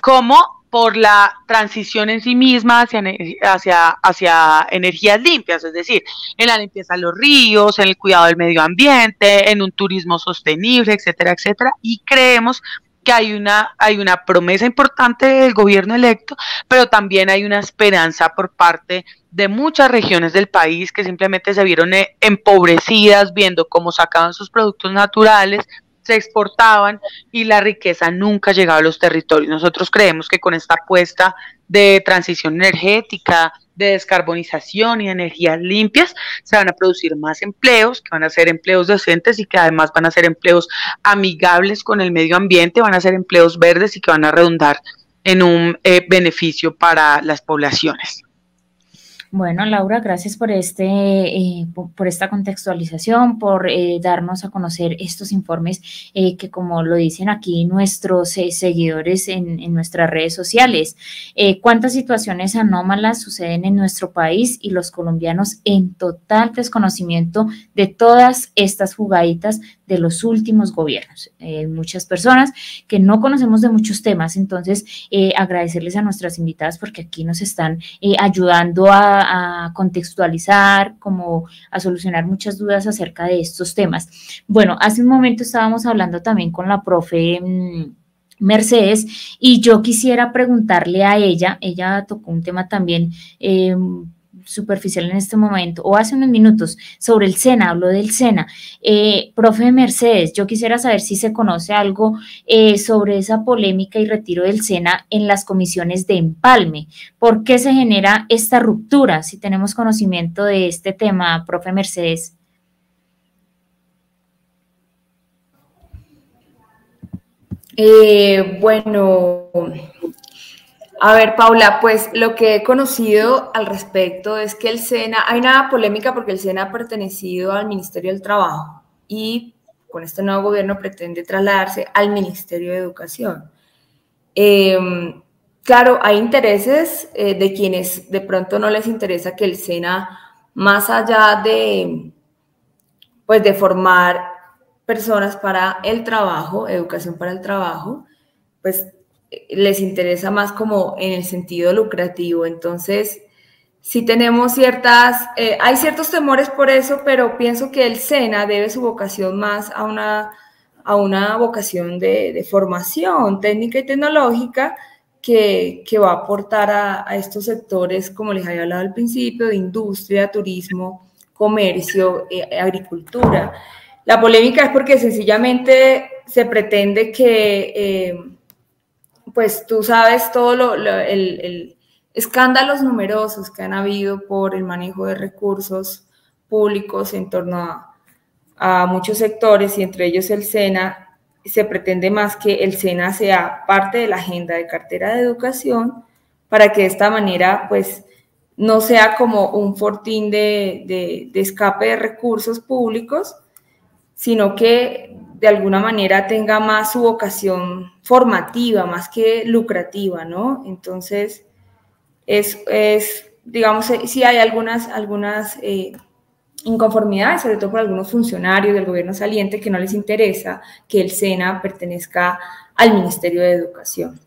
como por la transición en sí misma hacia, hacia, hacia energías limpias, es decir, en la limpieza de los ríos, en el cuidado del medio ambiente, en un turismo sostenible, etcétera, etcétera. Y creemos que hay una, hay una promesa importante del gobierno electo, pero también hay una esperanza por parte de muchas regiones del país que simplemente se vieron eh, empobrecidas viendo cómo sacaban sus productos naturales, se exportaban y la riqueza nunca llegaba a los territorios. Nosotros creemos que con esta apuesta de transición energética, de descarbonización y energías limpias, se van a producir más empleos, que van a ser empleos decentes y que además van a ser empleos amigables con el medio ambiente, van a ser empleos verdes y que van a redundar en un eh, beneficio para las poblaciones. Bueno, Laura, gracias por, este, eh, por, esta contextualización, por eh, darnos a conocer estos informes eh, que, como lo dicen aquí nuestros seguidores en, en, nuestras redes sociales, cuántas situaciones anómalas suceden en nuestro país y los colombianos en total desconocimiento de todas estas jugaditas de los últimos gobiernos. muchas personas que no conocemos de muchos temas, entonces agradecerles a nuestras invitadas porque aquí nos están ayudando a a, contextualizar, como a solucionar muchas dudas acerca de estos temas. Bueno, hace un momento estábamos hablando también con la profe. Mm, Mercedes, y yo quisiera preguntarle a ella, ella tocó un tema también eh, superficial en este momento, o hace unos minutos, sobre el SENA, hablo del SENA. Eh, profe Mercedes, yo quisiera saber si se conoce algo eh, sobre esa polémica y retiro del SENA en las comisiones de empalme. ¿Por qué se genera esta ruptura? Si tenemos conocimiento de este tema, profe Mercedes. Eh, bueno, a ver, Paula, pues lo que he conocido al respecto es que el SENA, hay una polémica porque el SENA ha pertenecido al Ministerio del Trabajo y con este nuevo gobierno pretende trasladarse al Ministerio de Educación. Em, claro, hay intereses eh, de quienes de pronto no les interesa que el SENA, más allá de, pues, de formar personas para el trabajo, educación para el trabajo, pues les interesa más como en el sentido lucrativo. Entonces, si tenemos ciertas, eh, hay ciertos temores por eso, pero pienso que el SENA debe su vocación más a una, a una vocación de, formación técnica y tecnológica que, va a aportar a, estos sectores, como les había hablado al principio, de industria, turismo, comercio, eh, agricultura. La polémica es porque sencillamente se pretende que... Eh, pues tú sabes todo lo, el, escándalos numerosos que han habido por el manejo de recursos públicos en torno a, muchos sectores y entre ellos el SENA, se pretende más que el SENA sea parte de la agenda de cartera de educación para que de esta manera pues no sea como un fortín de, escape de recursos públicos, sino que de alguna manera tenga más su vocación formativa, más que lucrativa, ¿no? Entonces, es, digamos, si hay algunas, algunas eh, inconformidades, sobre todo por algunos funcionarios del gobierno saliente que no les interesa que el SENA pertenezca al Ministerio de Educación.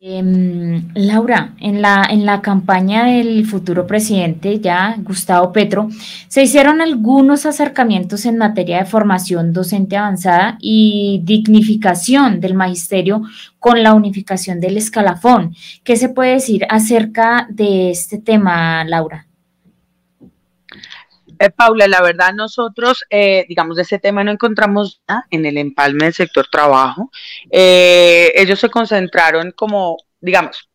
Em, Laura, en la, en la campaña del futuro presidente, ya Gustavo Petro, se hicieron algunos acercamientos en materia de formación docente avanzada y dignificación del magisterio con la unificación del escalafón. ¿Qué se puede decir acerca de este tema, Laura? Eh, Paula, la verdad nosotros, eh, digamos, de ese tema no encontramos nada en el empalme del sector trabajo. Eh, ellos se concentraron como, digamos,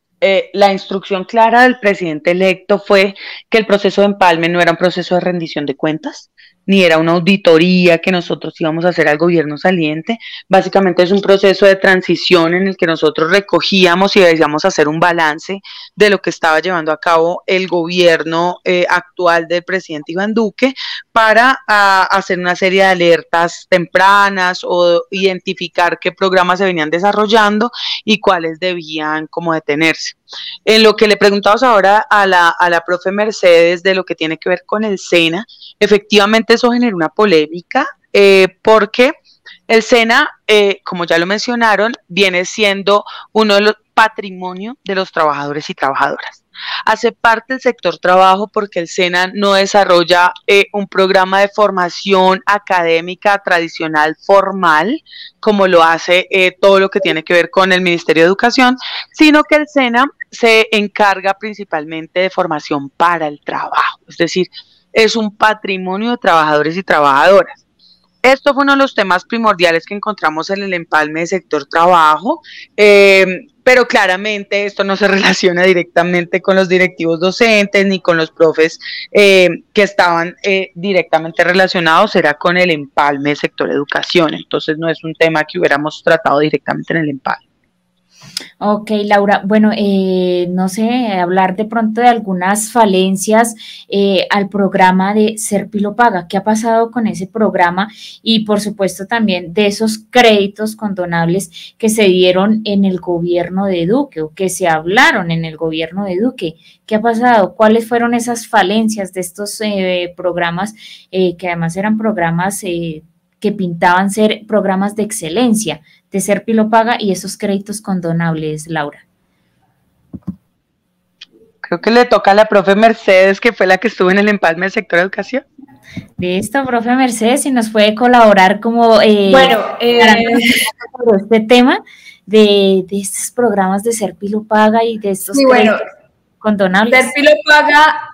la instrucción clara del presidente electo fue que el proceso de empalme no era un proceso de rendición de cuentas, ni era una auditoría que nosotros íbamos a hacer al gobierno saliente. Básicamente es un proceso de transición en el que nosotros recogíamos y decíamos hacer un balance de lo que estaba llevando a cabo el gobierno eh, actual del presidente Iván Duque para hacer una serie de alertas tempranas o identificar qué programas se venían desarrollando y cuáles debían como detenerse. En lo que le preguntamos ahora a la, a la profe Mercedes de lo que tiene que ver con el SENA, efectivamente eso genera una polémica eh, porque el SENA, eh, como ya lo mencionaron, viene siendo uno de los patrimonios de los trabajadores y trabajadoras. Hace parte del sector trabajo porque el SENA no desarrolla eh, un programa de formación académica tradicional formal, como lo hace todo lo que tiene que ver con el Ministerio de Educación, sino que el SENA se encarga principalmente de formación para el trabajo, es decir, es un patrimonio de trabajadores y trabajadoras. Esto fue uno de los temas primordiales que encontramos en el empalme de sector trabajo, eh, pero claramente esto no se (laughs) relaciona directamente con los directivos docentes ni con los profes eh, que estaban eh, directamente relacionados, era con el empalme de sector educación. Entonces no es un tema que hubiéramos tratado directamente en el empalme. Ok, Laura. Bueno, eh, no sé, hablar de pronto de algunas falencias eh, al programa de Serpilo Paga. ¿Qué ha pasado con ese programa? Y por supuesto también de esos créditos condonables que se dieron en el gobierno de Duque o que se hablaron en el gobierno de Duque. ¿Qué ha pasado? ¿Cuáles fueron esas falencias de estos eh, programas que además eran programas que pintaban ser programas de excelencia? De ser Paga y esos créditos condonables, Laura? Creo que le toca a la profe Mercedes, que fue la que estuvo en el empalme del sector de educación. Listo, profe Mercedes, si nos puede colaborar como eh, bueno, eh, este tema de, estos programas de ser Paga y de estos créditos condonables. Ser Paga,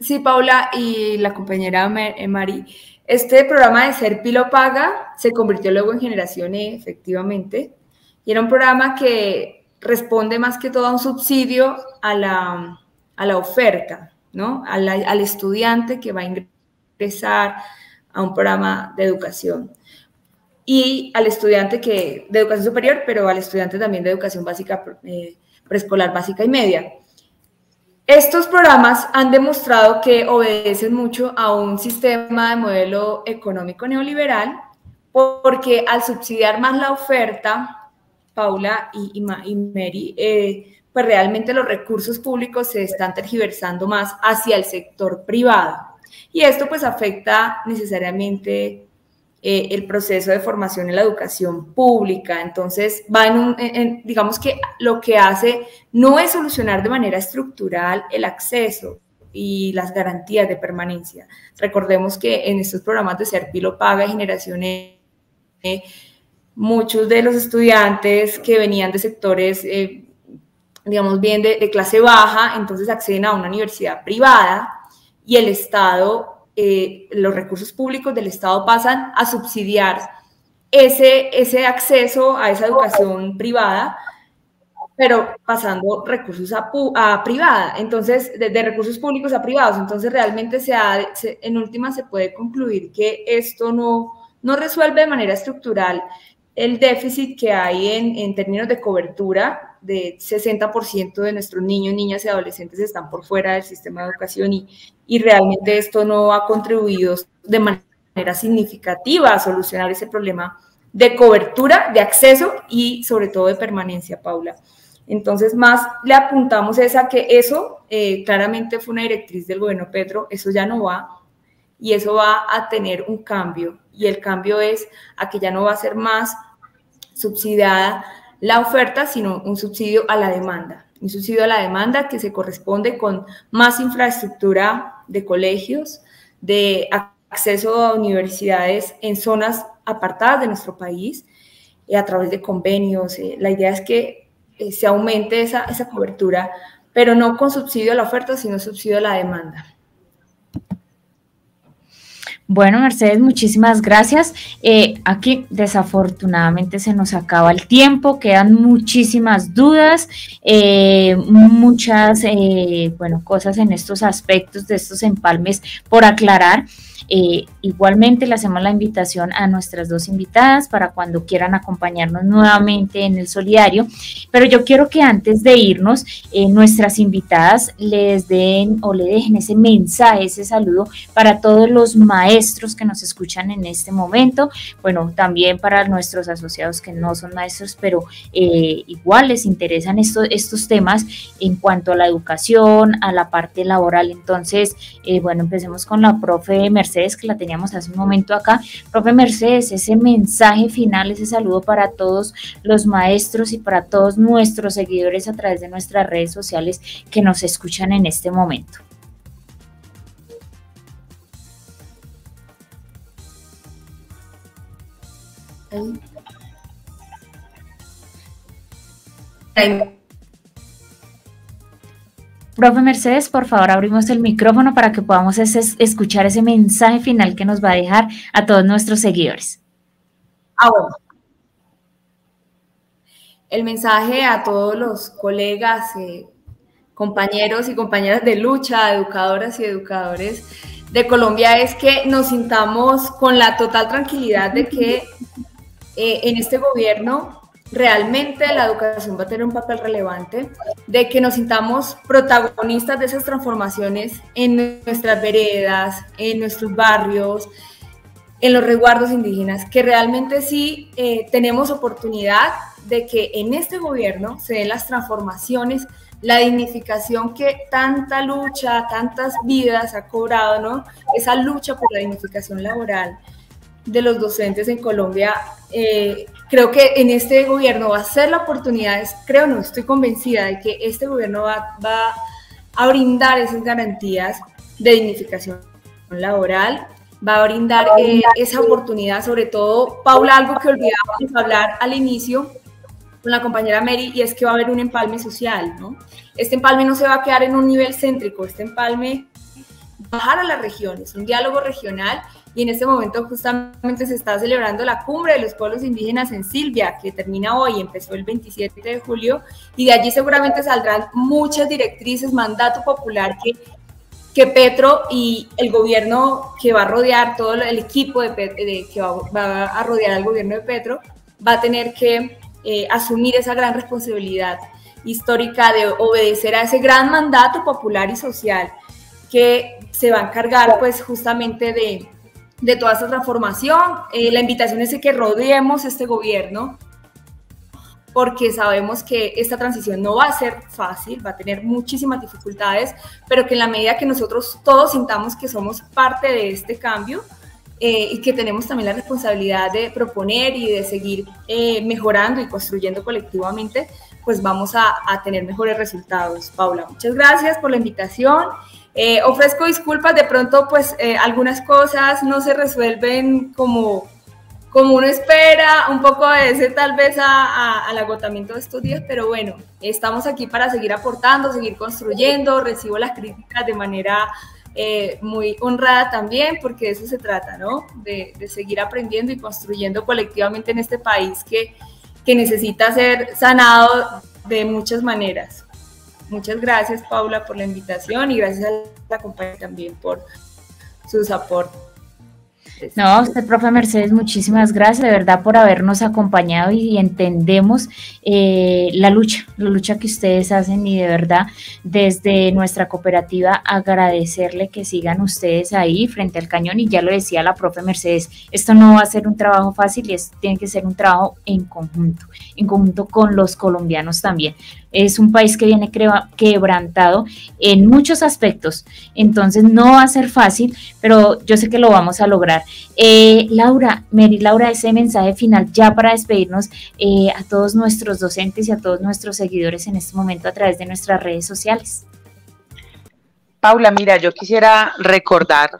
sí, Paula y la compañera eh, Mari, este programa de Ser Pilo Paga se convirtió luego en Generación E, efectivamente, y era un programa que responde más que todo a un subsidio a la, a la oferta, ¿no? al estudiante que va a ingresar a un programa de educación y al estudiante que de educación superior, pero al estudiante también de educación básica, eh, preescolar básica y media. Estos programas han demostrado que obedecen mucho a un sistema de modelo económico neoliberal porque al subsidiar más la oferta, Paula y, Mary, eh, pues realmente los recursos públicos se están tergiversando más hacia el sector privado. Y esto pues afecta necesariamente eh, el proceso de formación en la educación pública. Entonces, va en un, digamos que lo que hace no es solucionar de manera estructural el acceso y las garantías de permanencia. Recordemos que en estos programas de Serpilo Paga y Generación E, muchos de los estudiantes que venían de sectores, eh, digamos bien, de clase baja, entonces acceden a una universidad privada y el Estado eh, los recursos públicos del Estado pasan a subsidiar ese, ese acceso a esa educación privada, pero pasando recursos a, privada, entonces, de, recursos públicos a privados. Entonces, realmente se, en última se puede concluir que esto no, no resuelve de manera estructural el déficit que hay en términos de cobertura de 60% de nuestros niños, niñas y adolescentes están por fuera del sistema de educación y, y realmente esto no ha contribuido de manera significativa a solucionar ese problema de cobertura, de acceso y sobre todo de permanencia, Paula. Entonces, más le apuntamos es a que eso eh, claramente fue una directriz del gobierno Petro, eso ya no va y eso va a tener un cambio y el cambio es a que ya no va a ser más subsidiada la oferta, sino un subsidio a la demanda. Un subsidio a la demanda que se corresponde con más infraestructura de colegios, de acceso a universidades en zonas apartadas de nuestro país, eh, a través de convenios. Eh, la idea es que eh, se aumente esa, esa cobertura, pero no con subsidio a la oferta, sino subsidio a la demanda. Bueno, Mercedes, muchísimas gracias. aquí desafortunadamente se nos acaba el tiempo, quedan muchísimas dudas, muchas, bueno, cosas en estos aspectos de estos empalmes por aclarar. Eh, igualmente le hacemos la invitación a nuestras dos invitadas para cuando quieran acompañarnos nuevamente en el solidario, pero yo quiero que antes de irnos, eh, nuestras invitadas les den o le dejen ese mensaje, ese saludo para todos los maestros que nos escuchan en este momento, bueno, también para nuestros asociados que no son maestros, pero eh, igual les interesan estos, estos temas en cuanto a la educación, a la parte laboral. Entonces, bueno, empecemos con la profe Mercedes que la teníamos hace un momento acá. Profe Mercedes, ese mensaje final, ese saludo para todos los maestros y para todos nuestros seguidores a través de nuestras redes sociales que nos escuchan en este momento. Profe Mercedes, por favor, abrimos el micrófono para que podamos escuchar ese mensaje final que nos va a dejar a todos nuestros seguidores. Ah, bueno. El mensaje a todos los colegas, eh, compañeros y compañeras de lucha, educadoras y educadores de Colombia es que nos sintamos con la total tranquilidad de que eh, en este gobierno realmente la educación va a tener un papel relevante, de que nos sintamos protagonistas de esas transformaciones en nuestras veredas, en nuestros barrios, en los resguardos indígenas, que realmente sí eh, tenemos oportunidad de que en este gobierno se den las transformaciones, la dignificación que tanta lucha, tantas vidas ha cobrado, ¿no? Esa lucha por la dignificación laboral de los docentes en Colombia eh, creo que en este gobierno va a ser la oportunidad, creo no, estoy convencida de que este gobierno va, a brindar esas garantías de dignificación laboral, va a brindar eh, esa oportunidad, sobre todo, Paula, algo que olvidábamos hablar al inicio con la compañera Mary, y es que va a haber un empalme social, ¿no? Este empalme no se va a quedar en un nivel céntrico, este empalme bajar a las regiones, un diálogo regional y en este momento justamente se está celebrando la cumbre de los pueblos indígenas en Silvia, que termina hoy, empezó el 27 de julio, y de allí seguramente saldrán muchas directrices, mandato popular que, que Petro y el gobierno que va a rodear, todo el equipo de, que va, a rodear al gobierno de Petro, va a tener que eh, asumir esa gran responsabilidad histórica de obedecer a ese gran mandato popular y social que se va a encargar pues justamente de, de toda esta transformación. Eh, la invitación es que rodeemos este gobierno porque sabemos que esta transición no va a ser fácil, va a tener muchísimas dificultades, pero que en la medida que nosotros todos sintamos que somos parte de este cambio eh, y que tenemos también la responsabilidad de proponer y de seguir eh, mejorando y construyendo colectivamente, pues vamos a, a tener mejores resultados. Paula, muchas gracias por la invitación eh, ofrezco disculpas, de pronto pues eh, algunas cosas no se resuelven como, como uno espera, un poco de ese tal vez al agotamiento de estos días, pero bueno, estamos aquí para seguir aportando, seguir construyendo, recibo las críticas de manera eh, muy honrada también, porque de eso se trata, ¿no? De, de, seguir aprendiendo y construyendo colectivamente en este país que, que necesita ser sanado de muchas maneras. Muchas gracias, Paula, por la invitación y gracias a la compañía también por sus aportes. No, usted, profe Mercedes, muchísimas gracias de verdad por habernos acompañado y, entendemos eh, la lucha, la lucha que ustedes hacen y de verdad desde nuestra cooperativa agradecerle que sigan ustedes ahí frente al cañón y ya lo decía la profe Mercedes, esto no va a ser un trabajo fácil y esto tiene que ser un trabajo en conjunto, en conjunto con los colombianos también. Es un país que viene quebrantado en muchos aspectos, entonces no va a ser fácil, pero yo sé que lo vamos a lograr. Eh, Laura, Mary Laura, ese mensaje final ya para despedirnos eh, a todos nuestros docentes y a todos nuestros seguidores en este momento a través de nuestras redes sociales. Paula, mira, yo quisiera recordar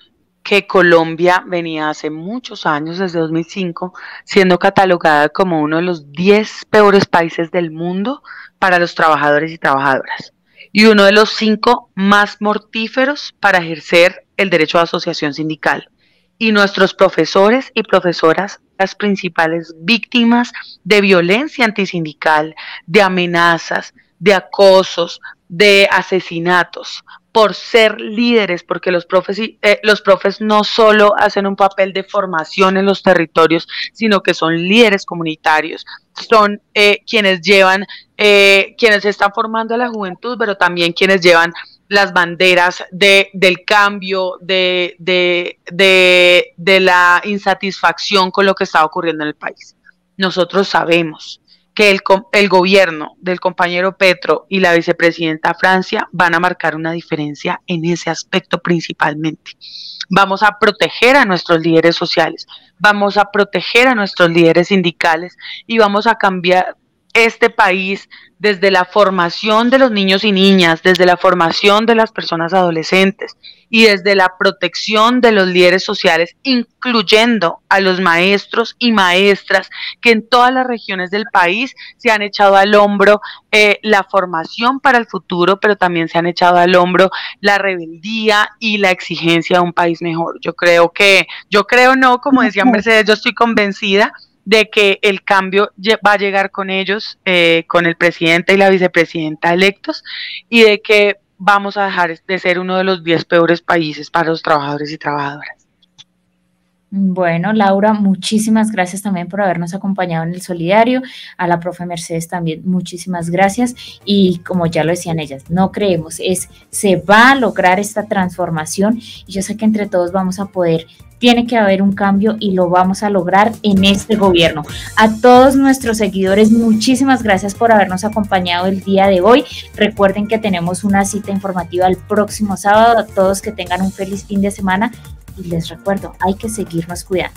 que Colombia venía hace muchos años, desde 2005, siendo catalogada como uno de los 10 peores países del mundo para los trabajadores y trabajadoras y uno de los cinco más mortíferos para ejercer el derecho a asociación sindical. Y nuestros profesores y profesoras, las principales víctimas de violencia antisindical, de amenazas, de acosos, de asesinatos, por ser líderes, porque los profes, eh, los profes no solo hacen un papel de formación en los territorios, sino que son líderes comunitarios, son eh, quienes llevan, eh, quienes están formando a la juventud, pero también quienes llevan las banderas de, del cambio, de, de, de, de la insatisfacción con lo que está ocurriendo en el país. Nosotros sabemos que el, el, gobierno del compañero Petro y la vicepresidenta Francia van a marcar una diferencia en ese aspecto principalmente. Vamos a proteger a nuestros líderes sociales, vamos a proteger a nuestros líderes sindicales y vamos a cambiar este país desde la formación de los niños y niñas, desde la formación de las personas adolescentes y desde la protección de los líderes sociales, incluyendo a los maestros y maestras que en todas las regiones del país se han echado al hombro eh, la formación para el futuro, pero también se han echado al hombro la rebeldía y la exigencia de un país mejor. Yo creo que, yo creo no, como decía (laughs) Mercedes, yo estoy convencida de que el cambio va a llegar con ellos, eh, con el presidente y la vicepresidenta electos, y de que vamos a dejar de ser uno de los 10 peores países para los trabajadores y trabajadoras. Bueno, Laura, muchísimas gracias también por habernos acompañado en el solidario. A la profe Mercedes también, muchísimas gracias. Y como ya lo decían ellas, no creemos, es se va a lograr esta transformación y yo sé que entre todos vamos a poder tiene que haber un cambio y lo vamos a lograr en este gobierno. A todos nuestros seguidores, muchísimas gracias por habernos acompañado el día de hoy. Recuerden que tenemos una cita informativa el próximo sábado. A todos que tengan un feliz fin de semana y les recuerdo, hay que seguirnos cuidando.